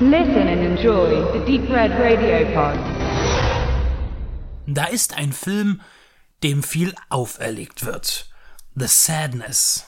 Listen and enjoy the Deep Red Radio Pod. Da ist ein Film, dem viel auferlegt wird. The Sadness.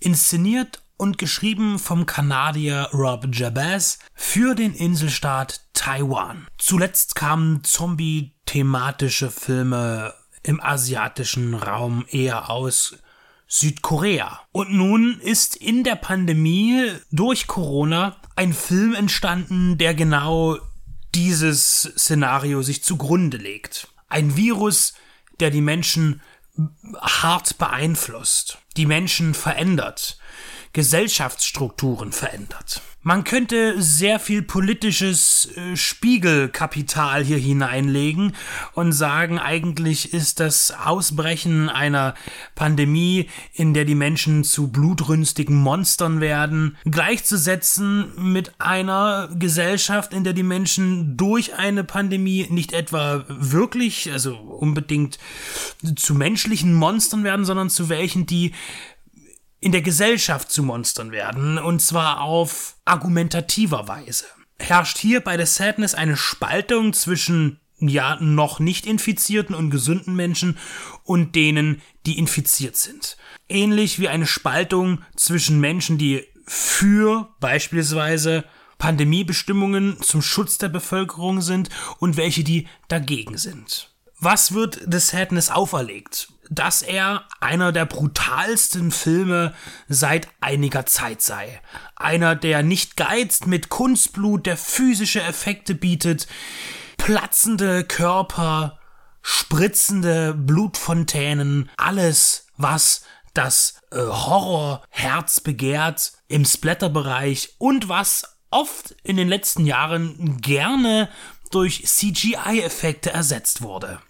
Inszeniert und geschrieben vom Kanadier Rob Jabez für den Inselstaat Taiwan. Zuletzt kamen Zombie-thematische Filme im asiatischen Raum eher aus Südkorea. Und nun ist in der Pandemie durch Corona ein Film entstanden, der genau dieses Szenario sich zugrunde legt. Ein Virus, der die Menschen hart beeinflusst, die Menschen verändert, Gesellschaftsstrukturen verändert. Man könnte sehr viel politisches äh, Spiegelkapital hier hineinlegen und sagen, eigentlich ist das Ausbrechen einer Pandemie, in der die Menschen zu blutrünstigen Monstern werden, gleichzusetzen mit einer Gesellschaft, in der die Menschen durch eine Pandemie nicht etwa wirklich, also unbedingt zu menschlichen Monstern werden, sondern zu welchen, die in der Gesellschaft zu Monstern werden, und zwar auf argumentativer Weise. Herrscht hier bei The Sadness eine Spaltung zwischen ja noch nicht infizierten und gesunden Menschen und denen, die infiziert sind. Ähnlich wie eine Spaltung zwischen Menschen, die für beispielsweise Pandemiebestimmungen zum Schutz der Bevölkerung sind und welche, die dagegen sind. Was wird The Sadness auferlegt? Dass er einer der brutalsten Filme seit einiger Zeit sei. Einer, der nicht geizt mit Kunstblut, der physische Effekte bietet, platzende Körper, spritzende Blutfontänen, alles, was das äh, Horrorherz begehrt im Splatterbereich und was oft in den letzten Jahren gerne durch CGI-Effekte ersetzt wurde.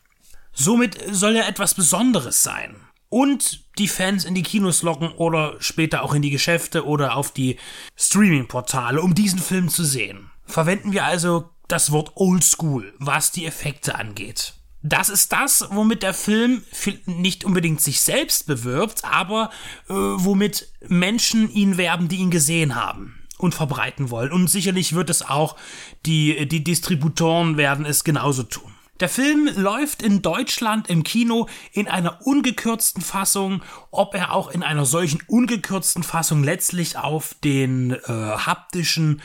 Somit soll er etwas Besonderes sein. Und die Fans in die Kinos locken oder später auch in die Geschäfte oder auf die Streaming-Portale, um diesen Film zu sehen. Verwenden wir also das Wort Oldschool, was die Effekte angeht. Das ist das, womit der Film nicht unbedingt sich selbst bewirbt, aber äh, womit Menschen ihn werben, die ihn gesehen haben und verbreiten wollen. Und sicherlich wird es auch die, die Distributoren werden es genauso tun. Der Film läuft in Deutschland im Kino in einer ungekürzten Fassung. Ob er auch in einer solchen ungekürzten Fassung letztlich auf den äh, haptischen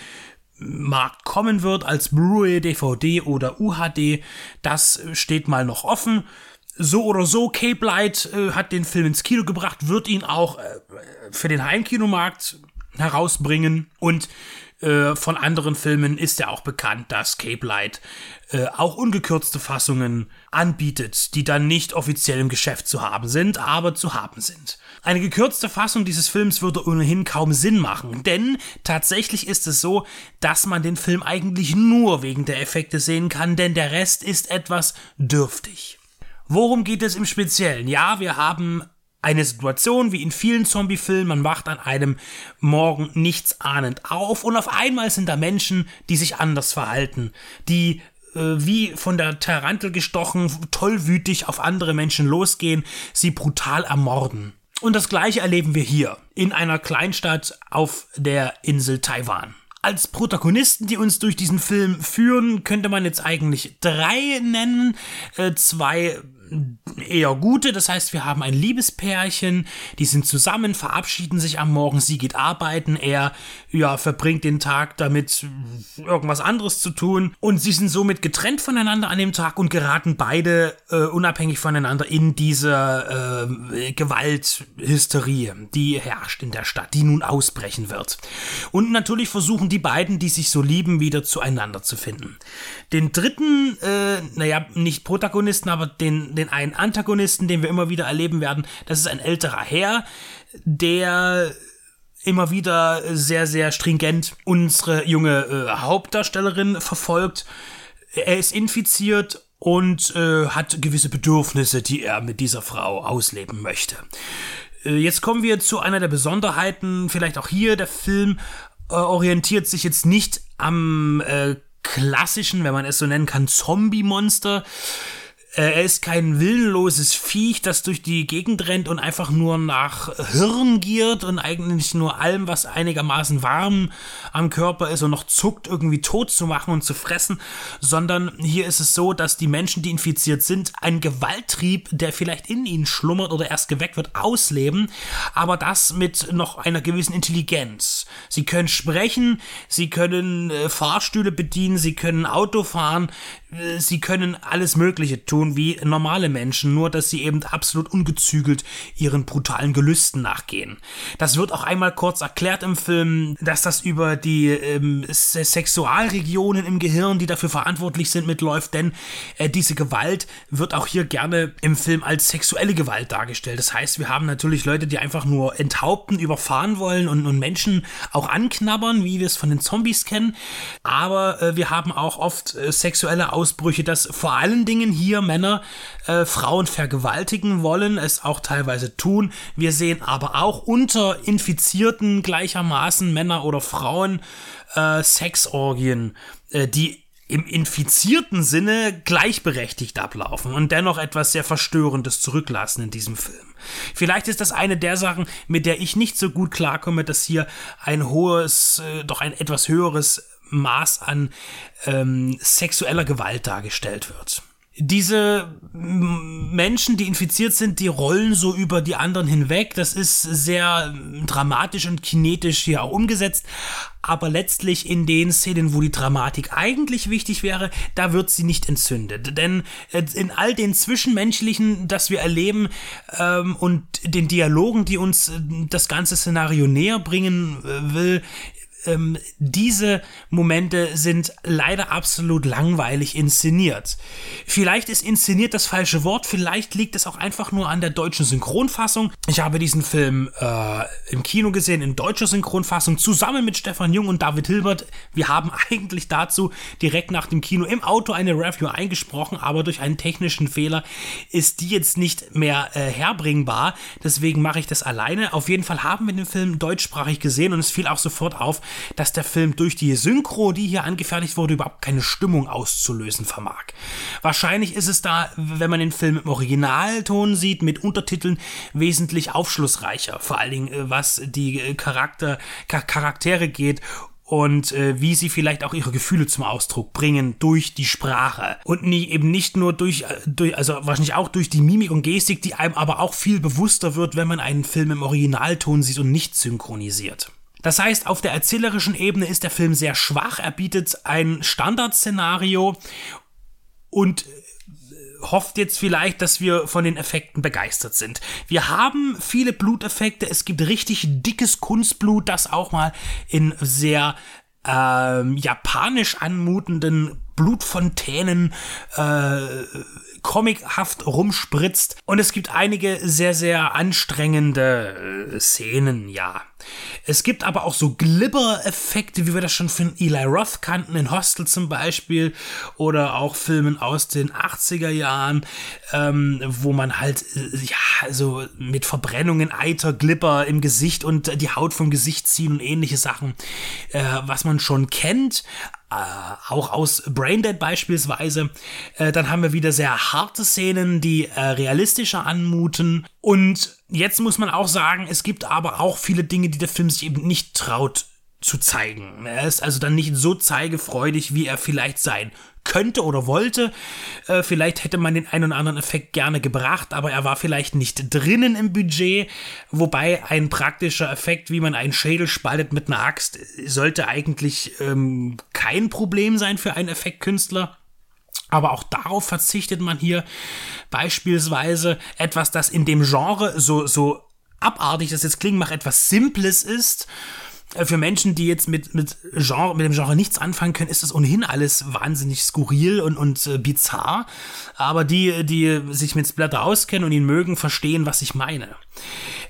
Markt kommen wird als Blu-ray, DVD oder UHD, das steht mal noch offen. So oder so, Cape Light äh, hat den Film ins Kino gebracht, wird ihn auch äh, für den Heimkinomarkt herausbringen und äh, von anderen Filmen ist ja auch bekannt, dass Cape Light äh, auch ungekürzte Fassungen anbietet, die dann nicht offiziell im Geschäft zu haben sind, aber zu haben sind. Eine gekürzte Fassung dieses Films würde ohnehin kaum Sinn machen, denn tatsächlich ist es so, dass man den Film eigentlich nur wegen der Effekte sehen kann, denn der Rest ist etwas dürftig. Worum geht es im Speziellen? Ja, wir haben eine Situation wie in vielen Zombie-Filmen, man wacht an einem Morgen nichts ahnend auf und auf einmal sind da Menschen, die sich anders verhalten, die äh, wie von der Tarantel gestochen, tollwütig auf andere Menschen losgehen, sie brutal ermorden. Und das gleiche erleben wir hier, in einer Kleinstadt auf der Insel Taiwan. Als Protagonisten, die uns durch diesen Film führen, könnte man jetzt eigentlich drei nennen. Äh, zwei eher gute. Das heißt, wir haben ein Liebespärchen, die sind zusammen, verabschieden sich am Morgen, sie geht arbeiten, er ja verbringt den Tag damit irgendwas anderes zu tun und sie sind somit getrennt voneinander an dem Tag und geraten beide äh, unabhängig voneinander in diese äh, Gewalthysterie, die herrscht in der Stadt, die nun ausbrechen wird. Und natürlich versuchen die beiden, die sich so lieben, wieder zueinander zu finden. Den dritten, äh, naja, nicht Protagonisten, aber den, den einen Antagonisten, den wir immer wieder erleben werden, das ist ein älterer Herr, der immer wieder sehr, sehr stringent unsere junge äh, Hauptdarstellerin verfolgt. Er ist infiziert und äh, hat gewisse Bedürfnisse, die er mit dieser Frau ausleben möchte. Äh, jetzt kommen wir zu einer der Besonderheiten, vielleicht auch hier, der Film äh, orientiert sich jetzt nicht am äh, klassischen, wenn man es so nennen kann, Zombie-Monster, er ist kein willenloses Viech, das durch die Gegend rennt und einfach nur nach Hirn giert und eigentlich nur allem, was einigermaßen warm am Körper ist und noch zuckt, irgendwie tot zu machen und zu fressen, sondern hier ist es so, dass die Menschen, die infiziert sind, einen Gewalttrieb, der vielleicht in ihnen schlummert oder erst geweckt wird, ausleben, aber das mit noch einer gewissen Intelligenz. Sie können sprechen, sie können äh, Fahrstühle bedienen, sie können Auto fahren, äh, sie können alles Mögliche tun wie normale Menschen, nur dass sie eben absolut ungezügelt ihren brutalen Gelüsten nachgehen. Das wird auch einmal kurz erklärt im Film, dass das über die ähm, Sexualregionen im Gehirn, die dafür verantwortlich sind, mitläuft, denn äh, diese Gewalt wird auch hier gerne im Film als sexuelle Gewalt dargestellt. Das heißt, wir haben natürlich Leute, die einfach nur enthaupten, überfahren wollen und, und Menschen auch anknabbern, wie wir es von den Zombies kennen, aber äh, wir haben auch oft äh, sexuelle Aus Ausbrüche, dass vor allen Dingen hier Männer äh, Frauen vergewaltigen wollen, es auch teilweise tun. Wir sehen aber auch unter Infizierten gleichermaßen Männer oder Frauen äh, Sexorgien, äh, die im infizierten Sinne gleichberechtigt ablaufen und dennoch etwas sehr Verstörendes zurücklassen in diesem Film. Vielleicht ist das eine der Sachen, mit der ich nicht so gut klarkomme, dass hier ein hohes, äh, doch ein etwas höheres Maß an ähm, sexueller Gewalt dargestellt wird. Diese Menschen, die infiziert sind, die rollen so über die anderen hinweg. Das ist sehr dramatisch und kinetisch hier auch umgesetzt. Aber letztlich in den Szenen, wo die Dramatik eigentlich wichtig wäre, da wird sie nicht entzündet. Denn äh, in all den Zwischenmenschlichen, das wir erleben ähm, und den Dialogen, die uns äh, das ganze Szenario näher bringen äh, will, ähm, diese Momente sind leider absolut langweilig inszeniert. Vielleicht ist inszeniert das falsche Wort, vielleicht liegt es auch einfach nur an der deutschen Synchronfassung. Ich habe diesen Film äh, im Kino gesehen, in deutscher Synchronfassung, zusammen mit Stefan Jung und David Hilbert. Wir haben eigentlich dazu direkt nach dem Kino im Auto eine Review eingesprochen, aber durch einen technischen Fehler ist die jetzt nicht mehr äh, herbringbar. Deswegen mache ich das alleine. Auf jeden Fall haben wir den Film deutschsprachig gesehen und es fiel auch sofort auf, dass der Film durch die Synchro, die hier angefertigt wurde, überhaupt keine Stimmung auszulösen vermag. Wahrscheinlich ist es da, wenn man den Film im Originalton sieht, mit Untertiteln wesentlich aufschlussreicher. Vor allen Dingen, äh, was die äh, Charakter, Charaktere geht und äh, wie sie vielleicht auch ihre Gefühle zum Ausdruck bringen durch die Sprache und nie, eben nicht nur durch, äh, durch, also wahrscheinlich auch durch die Mimik und Gestik, die einem aber auch viel bewusster wird, wenn man einen Film im Originalton sieht und nicht synchronisiert. Das heißt, auf der erzählerischen Ebene ist der Film sehr schwach. Er bietet ein Standardszenario und äh, hofft jetzt vielleicht, dass wir von den Effekten begeistert sind. Wir haben viele Bluteffekte. Es gibt richtig dickes Kunstblut, das auch mal in sehr ähm, japanisch anmutenden Blutfontänen äh, comichaft rumspritzt. Und es gibt einige sehr, sehr anstrengende äh, Szenen, ja. Es gibt aber auch so Glibber-Effekte, wie wir das schon von Eli Roth kannten, in Hostel zum Beispiel, oder auch Filmen aus den 80er Jahren, ähm, wo man halt, äh, ja, so mit Verbrennungen, Eiter, Glibber im Gesicht und die Haut vom Gesicht ziehen und ähnliche Sachen, äh, was man schon kennt, äh, auch aus Braindead beispielsweise. Äh, dann haben wir wieder sehr harte Szenen, die realistischer anmuten. Und jetzt muss man auch sagen, es gibt aber auch viele Dinge, die der Film sich eben nicht traut zu zeigen. Er ist also dann nicht so zeigefreudig, wie er vielleicht sein könnte oder wollte. Äh, vielleicht hätte man den einen oder anderen Effekt gerne gebracht, aber er war vielleicht nicht drinnen im Budget. Wobei ein praktischer Effekt, wie man einen Schädel spaltet mit einer Axt, sollte eigentlich ähm, kein Problem sein für einen Effektkünstler. Aber auch darauf verzichtet man hier beispielsweise etwas, das in dem Genre so, so abartig das jetzt klingt, macht etwas Simples ist äh, für Menschen, die jetzt mit, mit, Genre, mit dem Genre nichts anfangen können, ist das ohnehin alles wahnsinnig skurril und, und äh, bizarr. Aber die, die sich mit Splatter auskennen und ihn mögen, verstehen, was ich meine.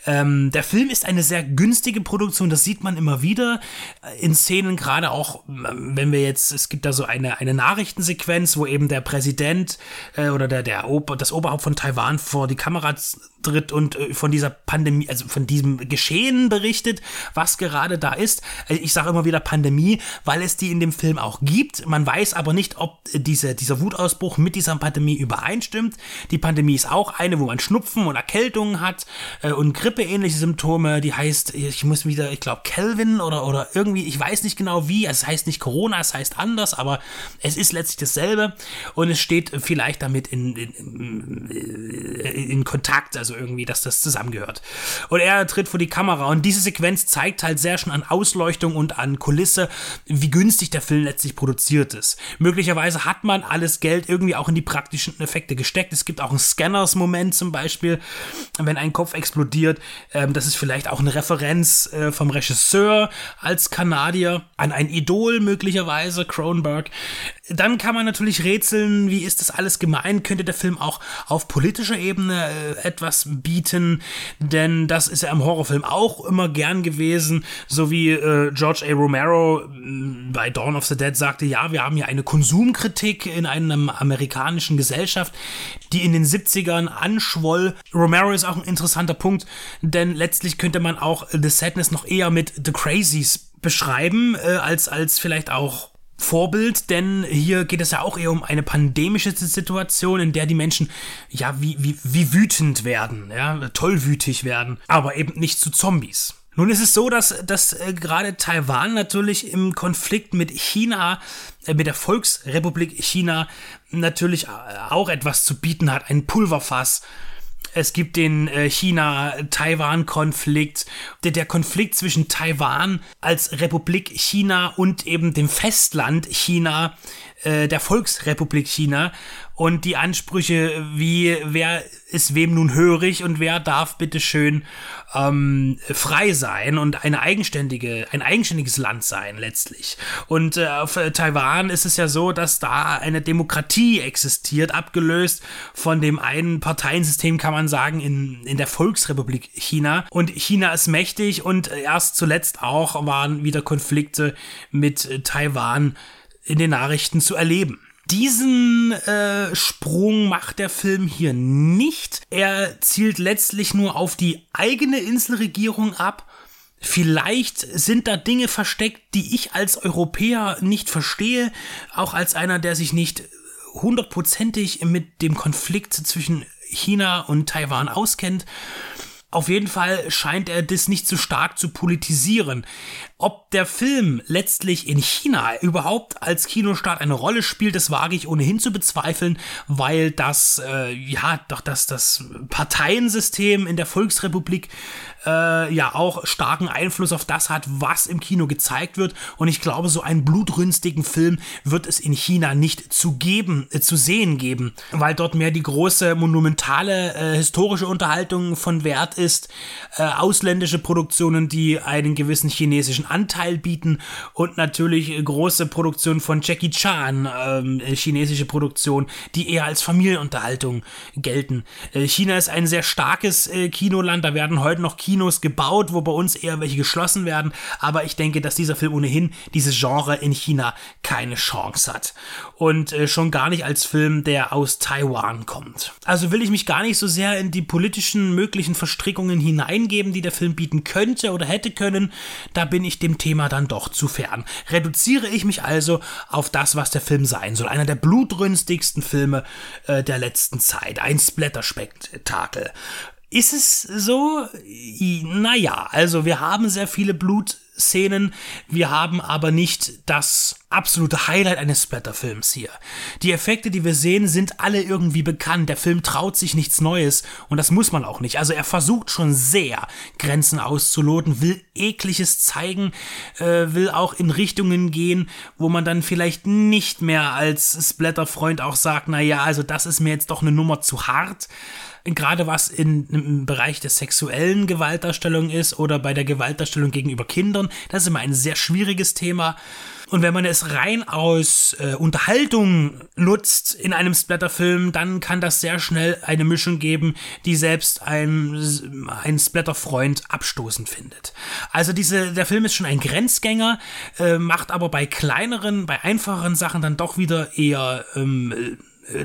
Ähm, der Film ist eine sehr günstige Produktion, das sieht man immer wieder äh, in Szenen, gerade auch, ähm, wenn wir jetzt, es gibt da so eine, eine Nachrichtensequenz, wo eben der Präsident äh, oder der, der Ober, das Oberhaupt von Taiwan vor die Kamera tritt und äh, von dieser Pandemie, also von diesem Geschehen berichtet, was gerade da ist. Äh, ich sage immer wieder Pandemie, weil es die in dem Film auch gibt. Man weiß aber nicht, ob diese, dieser Wutausbruch mit dieser Pandemie übereinstimmt. Die Pandemie ist auch eine, wo man Schnupfen und Erkältungen hat und grippeähnliche Symptome. Die heißt, ich muss wieder, ich glaube, Kelvin oder, oder irgendwie, ich weiß nicht genau wie. Es heißt nicht Corona, es heißt anders, aber es ist letztlich dasselbe und es steht vielleicht damit in, in, in Kontakt, also irgendwie, dass das zusammengehört. Und er tritt vor die Kamera und diese Sequenz zeigt halt sehr schon an Ausleuchtung und an Kulisse, wie günstig der Film letztlich produziert ist. Möglicherweise hat man alles Geld irgendwie auch in die praktischen Effekte gesteckt. Es gibt auch einen Scanners-Moment zum Beispiel, wenn ein Kopf explodiert. Ähm, das ist vielleicht auch eine Referenz äh, vom Regisseur als Kanadier an ein Idol möglicherweise, Cronenberg. Dann kann man natürlich rätseln, wie ist das alles gemeint? Könnte der Film auch auf politischer Ebene äh, etwas bieten? Denn das ist ja im Horrorfilm auch immer gern gewesen, so wie äh, George A. Romero mm, bei Dawn of the Dead sagte, ja, wir haben hier eine Konsumkritik in einer amerikanischen Gesellschaft, die in den 70ern anschwoll. Romero ist auch ein interessanter Punkt, denn letztlich könnte man auch The Sadness noch eher mit The Crazies beschreiben, äh, als, als vielleicht auch Vorbild, denn hier geht es ja auch eher um eine pandemische Situation, in der die Menschen ja wie, wie, wie wütend werden, ja, tollwütig werden, aber eben nicht zu Zombies. Nun ist es so, dass, dass äh, gerade Taiwan natürlich im Konflikt mit China, äh, mit der Volksrepublik China natürlich äh, auch etwas zu bieten hat, ein Pulverfass es gibt den äh, China-Taiwan-Konflikt, der, der Konflikt zwischen Taiwan als Republik China und eben dem Festland China, äh, der Volksrepublik China und die Ansprüche wie wer ist wem nun hörig und wer darf bitte schön ähm, frei sein und eine eigenständige ein eigenständiges Land sein letztlich und äh, auf äh, Taiwan ist es ja so dass da eine Demokratie existiert abgelöst von dem einen Parteiensystem kann man sagen in in der Volksrepublik China und China ist mächtig und erst zuletzt auch waren wieder Konflikte mit äh, Taiwan in den Nachrichten zu erleben. Diesen äh, Sprung macht der Film hier nicht. Er zielt letztlich nur auf die eigene Inselregierung ab. Vielleicht sind da Dinge versteckt, die ich als Europäer nicht verstehe, auch als einer, der sich nicht hundertprozentig mit dem Konflikt zwischen China und Taiwan auskennt. Auf jeden Fall scheint er das nicht so stark zu politisieren. Ob der Film letztlich in China überhaupt als Kinostart eine Rolle spielt, das wage ich ohnehin zu bezweifeln, weil das, äh, ja, doch das, das Parteiensystem in der Volksrepublik äh, ja auch starken Einfluss auf das hat, was im Kino gezeigt wird. Und ich glaube, so einen blutrünstigen Film wird es in China nicht zu geben, äh, zu sehen geben, weil dort mehr die große monumentale äh, historische Unterhaltung von Wert ist, äh, ausländische Produktionen, die einen gewissen chinesischen Anteil bieten und natürlich große Produktionen von Jackie Chan, ähm, chinesische Produktion, die eher als Familienunterhaltung gelten. Äh, China ist ein sehr starkes äh, Kinoland, da werden heute noch Kino Kinos gebaut, wo bei uns eher welche geschlossen werden. Aber ich denke, dass dieser Film ohnehin dieses Genre in China keine Chance hat. Und äh, schon gar nicht als Film, der aus Taiwan kommt. Also will ich mich gar nicht so sehr in die politischen möglichen Verstrickungen hineingeben, die der Film bieten könnte oder hätte können. Da bin ich dem Thema dann doch zu fern. Reduziere ich mich also auf das, was der Film sein soll. Einer der blutrünstigsten Filme äh, der letzten Zeit. Ein Splatterspektakel. Ist es so? Naja, also wir haben sehr viele Blutszenen, wir haben aber nicht das absolute Highlight eines Splatterfilms hier. Die Effekte, die wir sehen, sind alle irgendwie bekannt. Der Film traut sich nichts Neues und das muss man auch nicht. Also er versucht schon sehr, Grenzen auszuloten, will ekliges zeigen, äh, will auch in Richtungen gehen, wo man dann vielleicht nicht mehr als Splatterfreund auch sagt, naja, also das ist mir jetzt doch eine Nummer zu hart gerade was in, im Bereich der sexuellen Gewaltdarstellung ist oder bei der Gewaltdarstellung gegenüber Kindern. Das ist immer ein sehr schwieriges Thema. Und wenn man es rein aus äh, Unterhaltung nutzt in einem Splatterfilm, dann kann das sehr schnell eine Mischung geben, die selbst ein, ein Splatterfreund abstoßend findet. Also diese, der Film ist schon ein Grenzgänger, äh, macht aber bei kleineren, bei einfacheren Sachen dann doch wieder eher ähm, äh,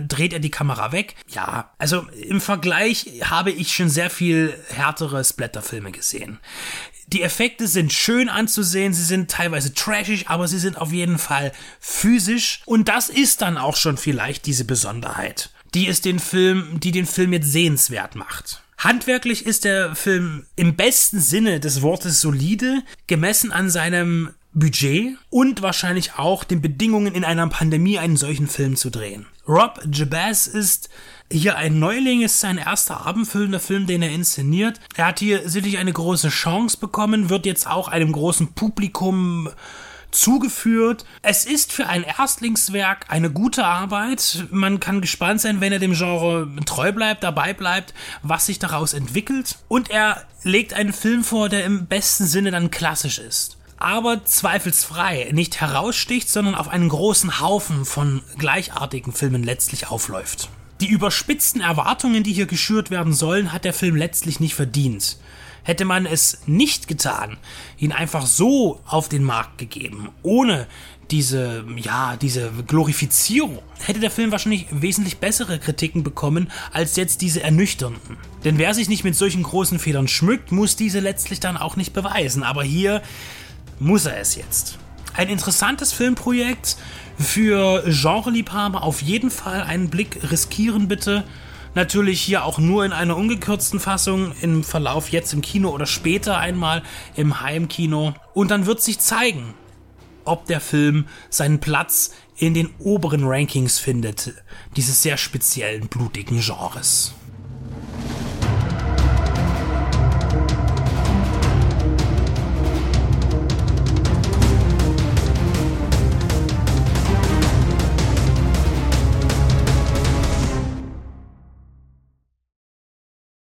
dreht er die Kamera weg. Ja, also im Vergleich habe ich schon sehr viel härtere Splatterfilme gesehen. Die Effekte sind schön anzusehen, sie sind teilweise trashig, aber sie sind auf jeden Fall physisch und das ist dann auch schon vielleicht diese Besonderheit, die es den Film, die den Film jetzt sehenswert macht. Handwerklich ist der Film im besten Sinne des Wortes solide, gemessen an seinem Budget und wahrscheinlich auch den Bedingungen in einer Pandemie einen solchen Film zu drehen. Rob Jabaz ist hier ein Neuling, ist sein erster abendfüllender Film, den er inszeniert. Er hat hier sicherlich eine große Chance bekommen, wird jetzt auch einem großen Publikum zugeführt. Es ist für ein Erstlingswerk eine gute Arbeit. Man kann gespannt sein, wenn er dem Genre treu bleibt, dabei bleibt, was sich daraus entwickelt. Und er legt einen Film vor, der im besten Sinne dann klassisch ist aber zweifelsfrei nicht heraussticht, sondern auf einen großen Haufen von gleichartigen Filmen letztlich aufläuft. Die überspitzten Erwartungen, die hier geschürt werden sollen, hat der Film letztlich nicht verdient. Hätte man es nicht getan, ihn einfach so auf den Markt gegeben, ohne diese, ja, diese Glorifizierung, hätte der Film wahrscheinlich wesentlich bessere Kritiken bekommen, als jetzt diese ernüchternden. Denn wer sich nicht mit solchen großen Fehlern schmückt, muss diese letztlich dann auch nicht beweisen. Aber hier muss er es jetzt. Ein interessantes Filmprojekt für Genreliebhaber auf jeden Fall einen Blick riskieren bitte. Natürlich hier auch nur in einer ungekürzten Fassung, im Verlauf jetzt im Kino oder später einmal im Heimkino. Und dann wird sich zeigen, ob der Film seinen Platz in den oberen Rankings findet, dieses sehr speziellen blutigen Genres.